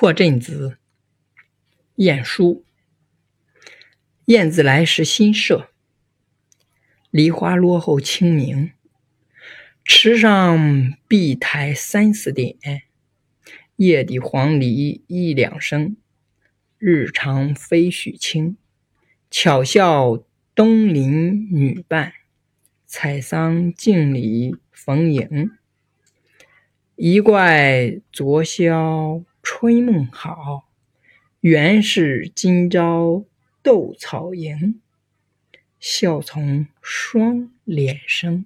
破阵子，晏殊。燕子来时新社，梨花落后清明。池上碧苔三四点，叶底黄鹂一两声。日长飞絮轻，巧笑东邻女伴。采桑径里逢迎，一怪昨宵春梦好，原是今朝斗草营。笑从双脸生。